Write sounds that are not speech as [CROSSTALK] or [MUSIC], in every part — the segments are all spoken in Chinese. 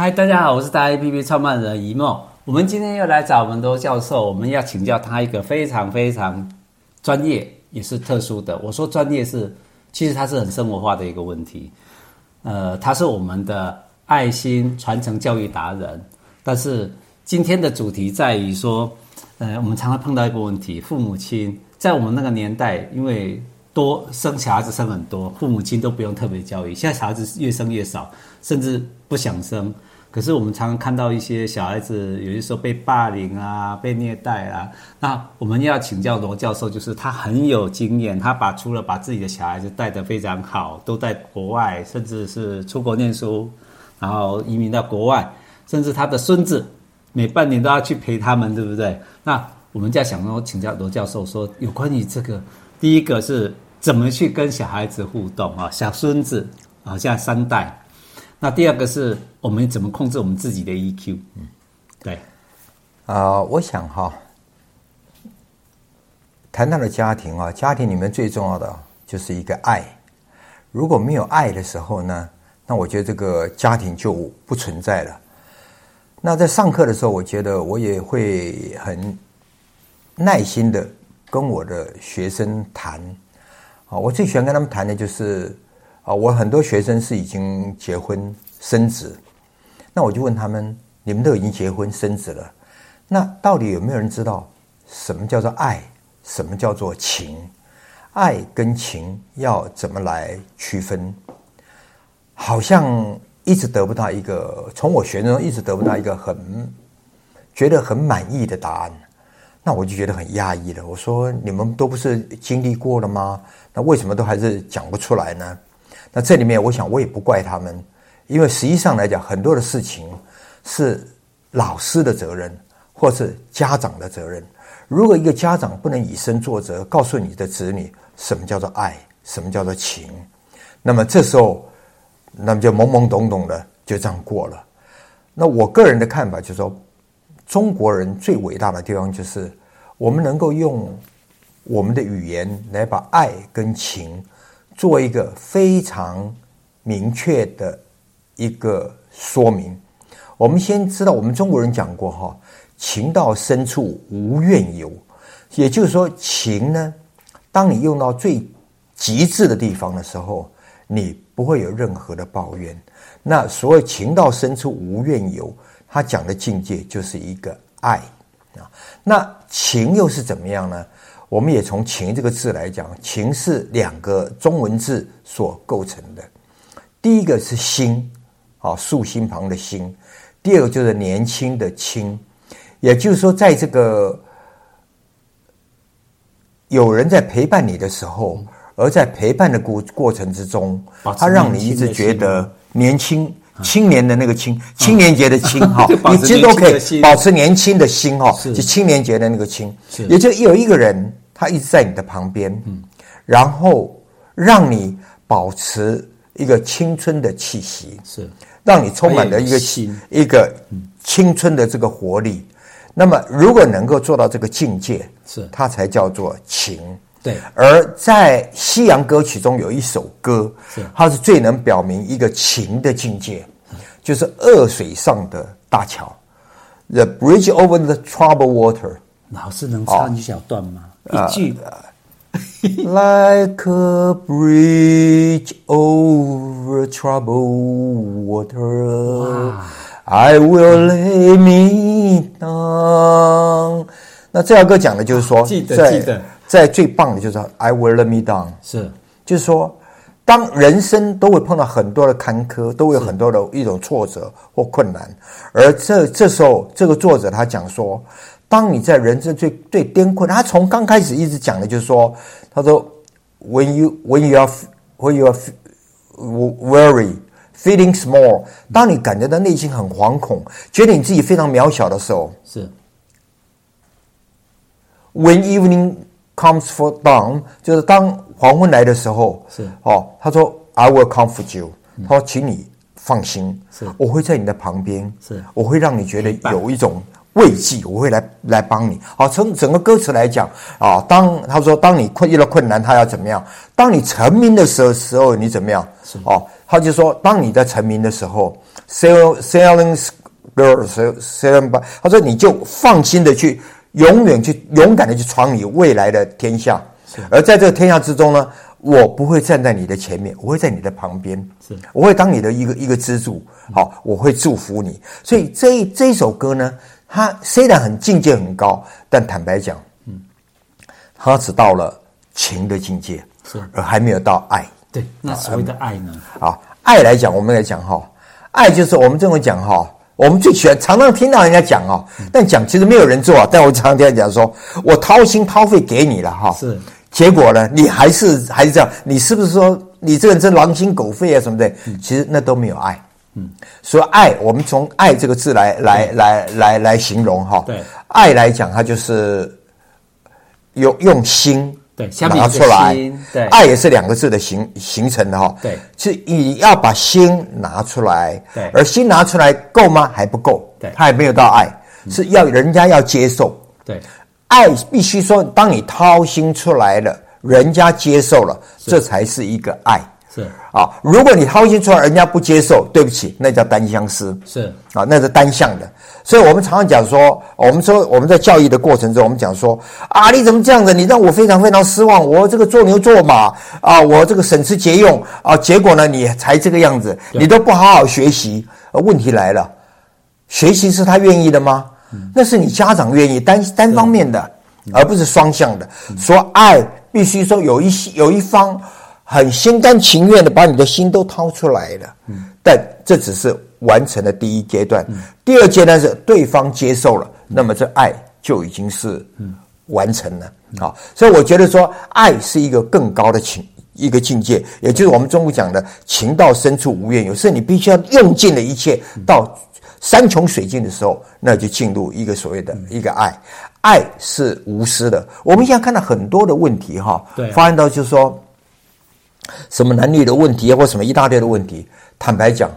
嗨，大家好，我是大 A P P 创办人一梦。我们今天又来找我们罗教授，我们要请教他一个非常非常专业，也是特殊的。我说专业是，其实他是很生活化的一个问题。呃，他是我们的爱心传承教育达人。但是今天的主题在于说，呃，我们常常碰到一个问题，父母亲在我们那个年代，因为多生小孩子生很多，父母亲都不用特别教育。现在小孩子越生越少，甚至不想生。可是我们常常看到一些小孩子，有些时候被霸凌啊，被虐待啊。那我们要请教罗教授，就是他很有经验，他把除了把自己的小孩子带得非常好，都在国外，甚至是出国念书，然后移民到国外，甚至他的孙子每半年都要去陪他们，对不对？那我们就想说，请教罗教授说，有关于这个，第一个是怎么去跟小孩子互动啊，小孙子啊，现在三代。那第二个是我们怎么控制我们自己的 EQ？嗯，对，啊、呃，我想哈，谈到了家庭啊，家庭里面最重要的就是一个爱。如果没有爱的时候呢，那我觉得这个家庭就不存在了。那在上课的时候，我觉得我也会很耐心的跟我的学生谈。啊，我最喜欢跟他们谈的就是。啊，我很多学生是已经结婚生子，那我就问他们：你们都已经结婚生子了，那到底有没有人知道什么叫做爱，什么叫做情？爱跟情要怎么来区分？好像一直得不到一个，从我学生中一直得不到一个很觉得很满意的答案，那我就觉得很压抑了。我说：你们都不是经历过了吗？那为什么都还是讲不出来呢？那这里面，我想我也不怪他们，因为实际上来讲，很多的事情是老师的责任，或是家长的责任。如果一个家长不能以身作则，告诉你的子女什么叫做爱，什么叫做情，那么这时候，那么就懵懵懂懂的就这样过了。那我个人的看法就是说，中国人最伟大的地方就是我们能够用我们的语言来把爱跟情。做一个非常明确的一个说明。我们先知道，我们中国人讲过哈，“情到深处无怨尤”，也就是说，情呢，当你用到最极致的地方的时候，你不会有任何的抱怨。那所谓“情到深处无怨尤”，他讲的境界就是一个爱啊。那情又是怎么样呢？我们也从“情”这个字来讲，“情”是两个中文字所构成的。第一个是“心”，啊，竖心旁的“心”；第二个就是年轻的“轻”。也就是说，在这个有人在陪伴你的时候，而在陪伴的过过程之中，他让你一直觉得年轻。青年的那个青，青年节的青 [LAUGHS] 哈，你其实都可以保持年轻的心哈，就青年节的那个青，也就有一个人，他一直在你的旁边，然后让你保持一个青春的气息，是。让你充满了一个一个青春的这个活力。那么，如果能够做到这个境界，是。它才叫做情。对，而在西洋歌曲中有一首歌，是它是最能表明一个情的境界，就是恶水上的大桥，The Bridge Over the Troubled Water。老师能唱一小段吗？哦、一句、呃。Like a bridge over troubled water, I will lay me down。那这首歌讲的就是说，记得记得。在最棒的就是 I will let me down，是，就是说，当人生都会碰到很多的坎坷，都会有很多的一种挫折或困难，而这这时候，这个作者他讲说，当你在人生最最颠困，他从刚开始一直讲的就是说，他说，when you when you are when you are worry feeling small，当你感觉到内心很惶恐，觉得你自己非常渺小的时候，是，when evening Comes for dawn，就是当黄昏来的时候，是哦，他说 I will comfort you，他说请你放心，是我会在你的旁边，是我会让你觉得有一种慰藉，我会来来帮你。好，从整个歌词来讲啊，当他说当你困遇到困难，他要怎么样？当你成名的时候时候，你怎么样？哦，他就说，当你在成名的时候，sell selling girls selling by，他说你就放心的去，永远去勇敢的去闯你未来的天下。而在这个天下之中呢，我不会站在你的前面，我会在你的旁边，是我会当你的一个一个支柱。好，我会祝福你。所以这一这一首歌呢。它虽然很境界很高，但坦白讲，嗯，它只到了情的境界，是而还没有到爱。对，那所谓的爱呢？啊，爱来讲，我们来讲哈，爱就是我们这么讲哈，我们最喜欢常常听到人家讲哦，但讲其实没有人做啊。但我常常听人讲说，我掏心掏肺给你了哈，是，结果呢，你还是还是这样，你是不是说你这个人真狼心狗肺啊什么的？其实那都没有爱。嗯，所以爱，我们从“爱”这个字来来来来来形容哈。对，爱来讲，它就是用用心对拿出来。对，爱也是两个字的形形成的哈。对，是你要把心拿出来。对，而心拿出来够吗？还不够。对，他还没有到爱，是要人家要接受。对，爱必须说，当你掏心出来了，人家接受了，这才是一个爱。是啊，如果你掏心出来，人家不接受，对不起，那叫单相思。是啊，那是单向的。所以我们常常讲说，我们说我们在教育的过程中，我们讲说啊，你怎么这样子？你让我非常非常失望。我这个做牛做马啊，我这个省吃俭用啊，结果呢，你才这个样子，你都不好好学习。问题来了，学习是他愿意的吗？那是你家长愿意单单方面的，而不是双向的。说爱必须说有一些有一方。很心甘情愿的把你的心都掏出来了，嗯，但这只是完成了第一阶段，嗯，第二阶段是对方接受了，嗯，那么这爱就已经是嗯。完成了，好，所以我觉得说爱是一个更高的情一个境界，也就是我们中国讲的情到深处无怨尤，有时候你必须要用尽了一切，到山穷水尽的时候，那就进入一个所谓的一个爱，爱是无私的。我们现在看到很多的问题哈，发现到就是说。什么男女的问题啊，或什么一大堆的问题，坦白讲，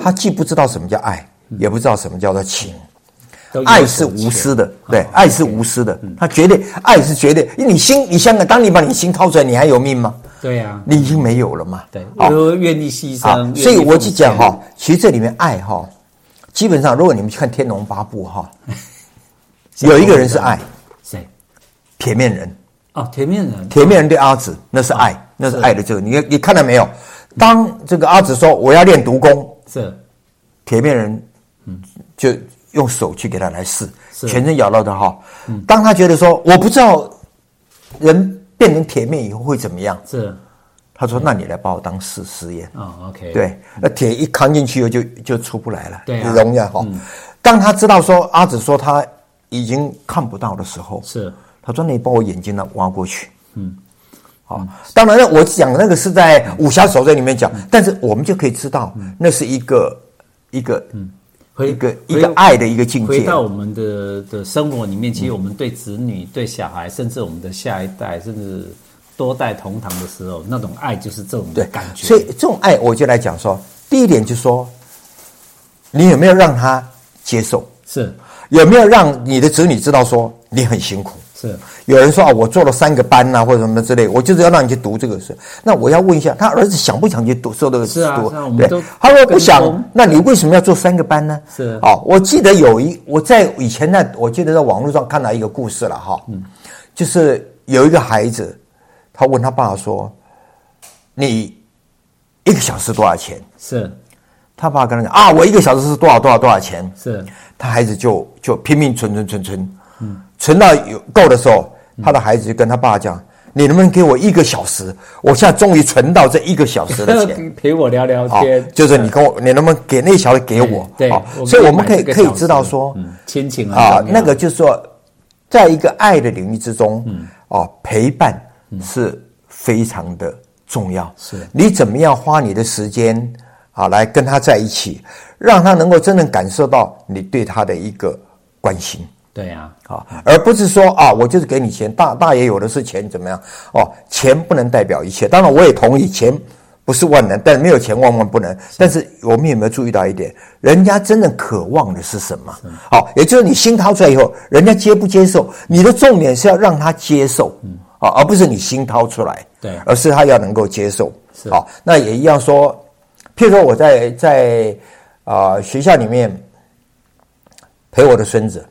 他既不知道什么叫爱，也不知道什么叫做情。爱是无私的，对，爱是无私的，他绝对爱是绝对。因为你心，你想想，当你把你心掏出来，你还有命吗？对呀，你已经没有了嘛。对，都愿意牺牲。所以我就讲哈，其实这里面爱哈，基本上如果你们去看《天龙八部》[LAUGHS] 哈，有一个人是爱，谁？铁面人。哦，铁面人，铁面人对阿紫那是爱。那是爱的这个，你你看到没有？当这个阿紫说我要练毒功，是。铁面人，嗯，就用手去给他来试，全身咬到的哈。当他觉得说我不知道人变成铁面以后会怎么样，是。他说那你来把我当试实验啊？OK，对，那铁一扛进去以后就就出不来了，对，容易哈。当他知道说阿紫说他已经看不到的时候，是。他说那你把我眼睛呢挖过去，嗯。啊，当然了，我讲那个是在武侠小说里面讲，但是我们就可以知道，那是一个一个嗯，一个一个爱的一个境界。回到我们的的生活里面，其实我们对子女、对小孩，甚至我们的下一代，甚至多代同堂的时候，那种爱就是这种感觉。所以这种爱，我就来讲说，第一点就是说，你有没有让他接受？是有没有让你的子女知道说你很辛苦？是有人说啊，我做了三个班呐、啊，或者什么之类，我就是要让你去读这个书。那我要问一下，他儿子想不想去读？受这个是啊，对。他说不想，那你为什么要做三个班呢？是哦，我记得有一我在以前呢，我记得在网络上看到一个故事了哈，嗯，就是有一个孩子，他问他爸爸说：“你一个小时多少钱？”是，他爸爸跟他讲啊，我一个小时是多少多少多少钱？是，他孩子就就拼命存存存存，嗯。存到有够的时候，他的孩子就跟他爸讲：“你能不能给我一个小时？我现在终于存到这一个小时的 [LAUGHS] 钱，陪我聊聊天。就是你跟我，你能不能给那小时给我？对，所以我们可以可以知道说，亲情啊，那个就是说，在一个爱的领域之中，哦，陪伴是非常的重要。是你怎么样花你的时间啊，来跟他在一起，让他能够真正感受到你对他的一个关心。”对呀，啊，而不是说啊，我就是给你钱，大大爷有的是钱，怎么样？哦，钱不能代表一切。当然，我也同意，钱不是万能，但没有钱万万不能。但是我们有没有注意到一点？人家真正渴望的是什么？好，也就是你心掏出来以后，人家接不接受？你的重点是要让他接受，啊，而不是你心掏出来，对，而是他要能够接受。是，好，那也一样说，譬如说我在在啊、呃、学校里面陪我的孙子。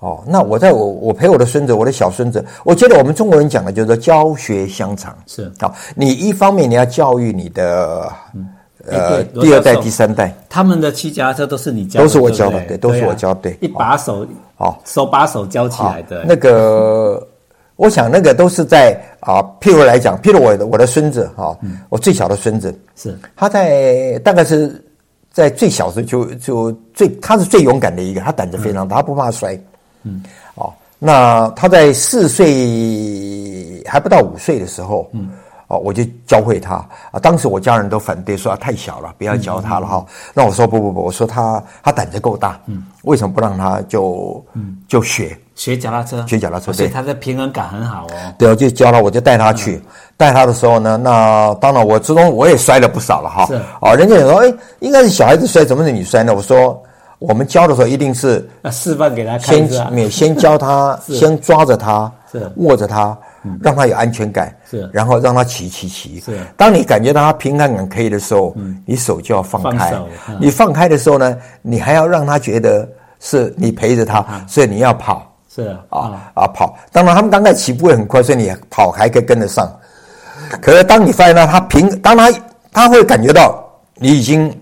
哦，那我在我我陪我的孙子，我的小孙子，我觉得我们中国人讲的就是说教学相长，是好。你一方面你要教育你的、嗯、呃第二代、第三代，他们的骑脚踏车都是你教的，都是我教的，对，都是我教，对，一把手，哦，手把手教起来的。那个，我想那个都是在啊，譬如来讲，譬如我的我的孙子哈，我最小的孙子是他在大概是在最小时就就最他是最勇敢的一个，他胆子非常大，他不怕摔。嗯，哦，那他在四岁还不到五岁的时候，嗯，哦，我就教会他啊。当时我家人都反对，说他太小了，不要教他了哈。那我说不不不，我说他他胆子够大，嗯，为什么不让他就嗯就学学脚踏车？学脚踏车，所以他的平衡感很好哦。对，我就教他，我就带他去带他的时候呢，那当然我之中我也摔了不少了哈。是啊，人家也说，哎，应该是小孩子摔，怎么是你摔呢？我说。我们教的时候一定是示范给他看，先先教他，[LAUGHS] 先抓着他，是握着他，让他有安全感，是，然后让他骑骑骑。是，当你感觉到他平衡感可以的时候，你手就要放开。你放开的时候呢，你还要让他觉得是你陪着他，所以你要跑。是啊啊跑！当然他们刚开始起步会很快，所以你跑还可以跟得上。可是当你发现到他平，当他他会感觉到你已经。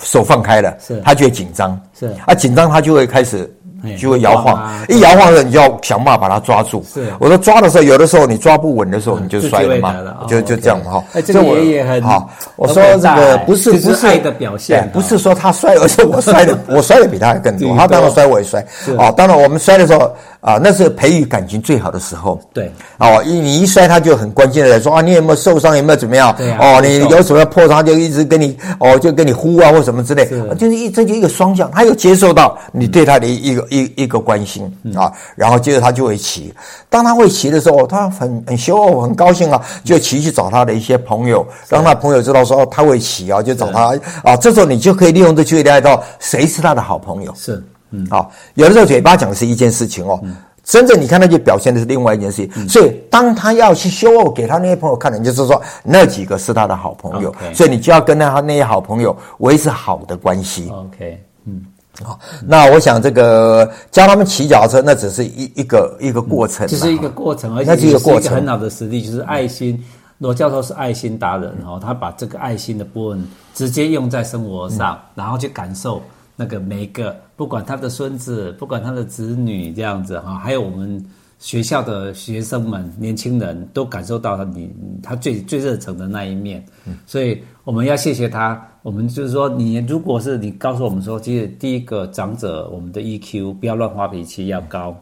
手放开了，是，他就会紧张，是啊，紧张他就会开始就会摇晃，一摇晃的时候你就要想办法把它抓住。是，我说抓的时候，有的时候你抓不稳的时候，你就摔了嘛，就就这样哈。哎，这个爷爷很好。我说这个不是不是爱的表现，不是说他摔，而是我摔的，[LAUGHS] 我摔的比他还更多。他当然摔，我也摔。哦，当然我们摔的时候。啊，那是培育感情最好的时候。对，哦，一你一摔，他就很关心的来说啊，你有没有受伤？有没有怎么样？对啊。哦，你有什么破伤，就一直跟你哦，就跟你呼啊，或什么之类。是。就是一这就一个双向，他又接受到你对他的一个一一个关心啊，然后接着他就会骑。当他会骑的时候，他很很羞傲，很高兴啊，就骑去找他的一些朋友，让他朋友知道说他会骑啊，就找他啊。这时候你就可以利用这机会了解到谁是他的好朋友。是。嗯，好，有的时候嘴巴讲的是一件事情哦，嗯、真正你看他就表现的是另外一件事情。嗯、所以当他要去 show off 给他那些朋友看的，你就是说那几个是他的好朋友.所以你就要跟他那些好朋友维持好的关系。OK，嗯，好，那我想这个教他们骑脚踏车，那只是一一个一个过程，就是一个过程，而且是一个过程，很好的实例就是爱心。罗教授是爱心达人哦，他把这个爱心的部分直接用在生活上，嗯、然后去感受。那个每个不管他的孙子，不管他的子女这样子哈，还有我们学校的学生们、年轻人都感受到他你他最最热诚的那一面，所以我们要谢谢他。我们就是说，你如果是你告诉我们说，其实第一个长者，我们的 EQ 不要乱发脾气要高，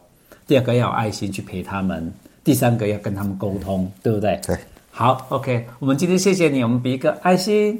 第二个要有爱心去陪他们，第三个要跟他们沟通，对不对？对。好，OK，我们今天谢谢你，我们比一个爱心。